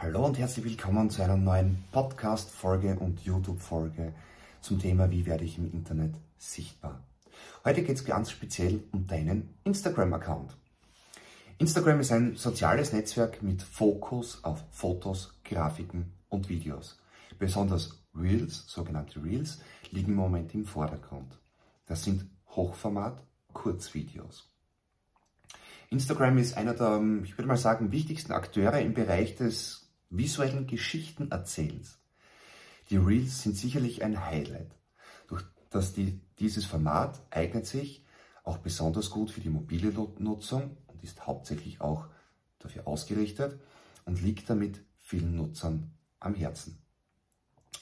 Hallo und herzlich willkommen zu einer neuen Podcast-Folge und YouTube-Folge zum Thema Wie werde ich im Internet sichtbar. Heute geht es ganz speziell um deinen Instagram-Account. Instagram ist ein soziales Netzwerk mit Fokus auf Fotos, Grafiken und Videos. Besonders Reels, sogenannte Reels, liegen im Moment im Vordergrund. Das sind Hochformat-Kurzvideos. Instagram ist einer der, ich würde mal sagen, wichtigsten Akteure im Bereich des visuellen Geschichtenerzählens. Die Reels sind sicherlich ein Highlight. Durch das die, dieses Format eignet sich auch besonders gut für die mobile Nutzung und ist hauptsächlich auch dafür ausgerichtet und liegt damit vielen Nutzern am Herzen.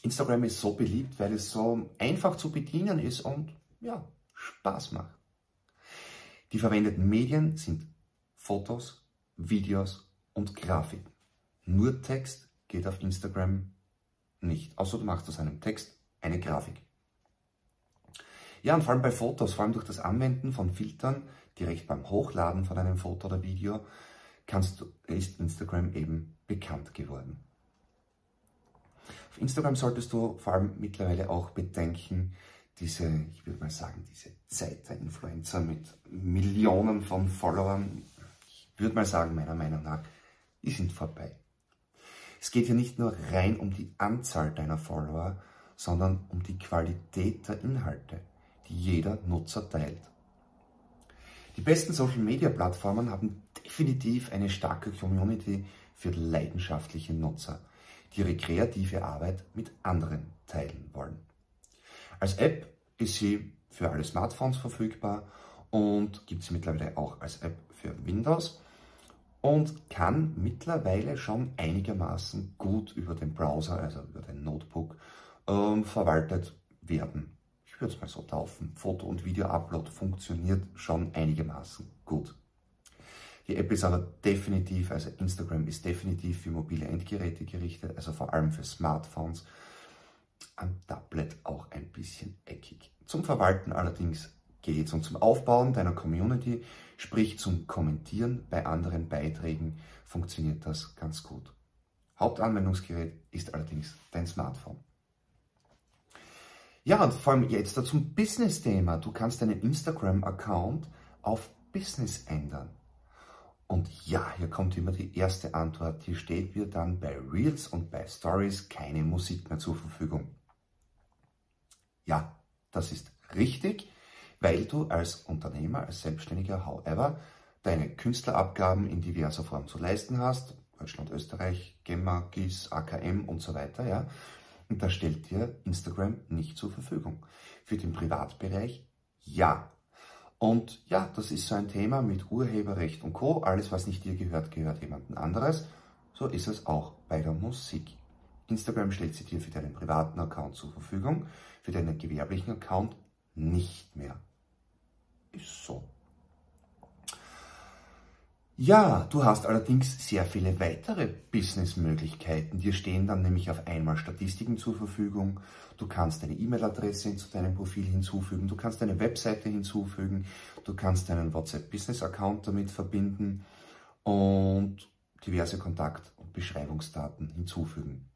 Instagram ist so beliebt, weil es so einfach zu bedienen ist und ja, Spaß macht. Die verwendeten Medien sind Fotos, Videos und Grafiken. Nur Text geht auf Instagram nicht, außer du machst aus einem Text eine Grafik. Ja, und vor allem bei Fotos, vor allem durch das Anwenden von Filtern, direkt beim Hochladen von einem Foto oder Video, kannst du, ist Instagram eben bekannt geworden. Auf Instagram solltest du vor allem mittlerweile auch bedenken, diese, ich würde mal sagen, diese Zeit der Influencer mit Millionen von Followern, würde mal sagen, meiner Meinung nach, die sind vorbei. Es geht hier nicht nur rein um die Anzahl deiner Follower, sondern um die Qualität der Inhalte, die jeder Nutzer teilt. Die besten Social-Media-Plattformen haben definitiv eine starke Community für leidenschaftliche Nutzer, die ihre kreative Arbeit mit anderen teilen wollen. Als App ist sie für alle Smartphones verfügbar und gibt es mittlerweile auch als App für Windows und kann mittlerweile schon einigermaßen gut über den Browser, also über den Notebook, ähm, verwaltet werden. Ich würde es mal so taufen. Foto- und Video-Upload funktioniert schon einigermaßen gut. Die App ist aber definitiv, also Instagram ist definitiv für mobile Endgeräte gerichtet, also vor allem für Smartphones. Am Tablet auch ein bisschen eckig. Zum Verwalten allerdings geht und zum Aufbauen deiner Community, sprich zum Kommentieren bei anderen Beiträgen, funktioniert das ganz gut. Hauptanwendungsgerät ist allerdings dein Smartphone. Ja, und vor allem jetzt zum Business-Thema. Du kannst deinen Instagram-Account auf Business ändern. Und ja, hier kommt immer die erste Antwort. Hier steht mir dann bei Reels und bei Stories keine Musik mehr zur Verfügung. Ja, das ist richtig weil du als Unternehmer, als Selbstständiger, however, deine Künstlerabgaben in diverser Form zu leisten hast. Deutschland, Österreich, GEMA, GIS, AKM und so weiter, ja. Und da stellt dir Instagram nicht zur Verfügung. Für den Privatbereich ja. Und ja, das ist so ein Thema mit Urheberrecht und Co. Alles, was nicht dir gehört, gehört jemandem anderes. So ist es auch bei der Musik. Instagram stellt sie dir für deinen privaten Account zur Verfügung, für deinen gewerblichen Account nicht mehr. Ist so. Ja, du hast allerdings sehr viele weitere Businessmöglichkeiten. Dir stehen dann nämlich auf einmal Statistiken zur Verfügung. Du kannst deine E-Mail-Adresse zu deinem Profil hinzufügen. Du kannst deine Webseite hinzufügen. Du kannst deinen WhatsApp-Business-Account damit verbinden und diverse Kontakt- und Beschreibungsdaten hinzufügen.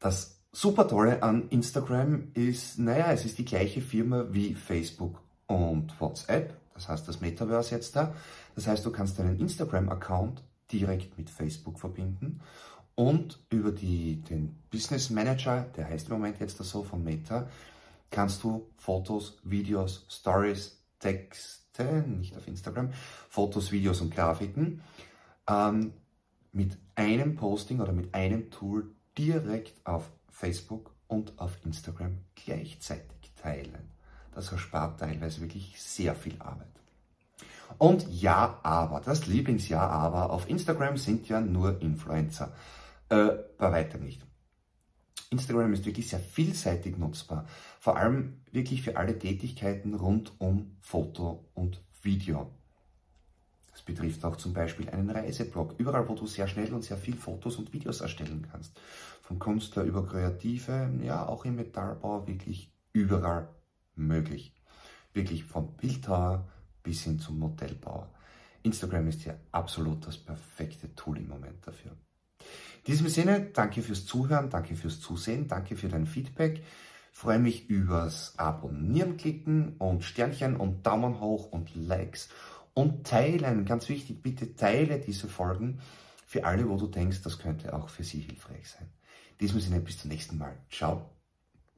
Das super tolle an Instagram ist, naja, es ist die gleiche Firma wie Facebook und WhatsApp. Das heißt, das Metaverse jetzt da. Das heißt, du kannst deinen Instagram-Account direkt mit Facebook verbinden und über die, den Business Manager, der heißt im Moment jetzt so von Meta, kannst du Fotos, Videos, Stories, Texte, nicht auf Instagram, Fotos, Videos und Grafiken ähm, mit einem Posting oder mit einem Tool direkt auf Facebook und auf Instagram gleichzeitig teilen. Das erspart teilweise wirklich sehr viel Arbeit. Und ja, aber, das Lieblingsja, aber, auf Instagram sind ja nur Influencer. Äh, bei weitem nicht. Instagram ist wirklich sehr vielseitig nutzbar. Vor allem wirklich für alle Tätigkeiten rund um Foto und Video. Das betrifft auch zum Beispiel einen Reiseblog, überall wo du sehr schnell und sehr viel Fotos und Videos erstellen kannst. Vom Künstler über Kreative, ja auch im Metallbau wirklich überall möglich. Wirklich vom Bildhauer bis hin zum Modellbauer. Instagram ist hier absolut das perfekte Tool im Moment dafür. In diesem Sinne, danke fürs Zuhören, danke fürs Zusehen, danke für dein Feedback. Freue mich übers Abonnieren klicken und Sternchen und Daumen hoch und Likes und teilen. Ganz wichtig, bitte teile diese Folgen für alle, wo du denkst, das könnte auch für sie hilfreich sein. In diesem Sinne, bis zum nächsten Mal. Ciao.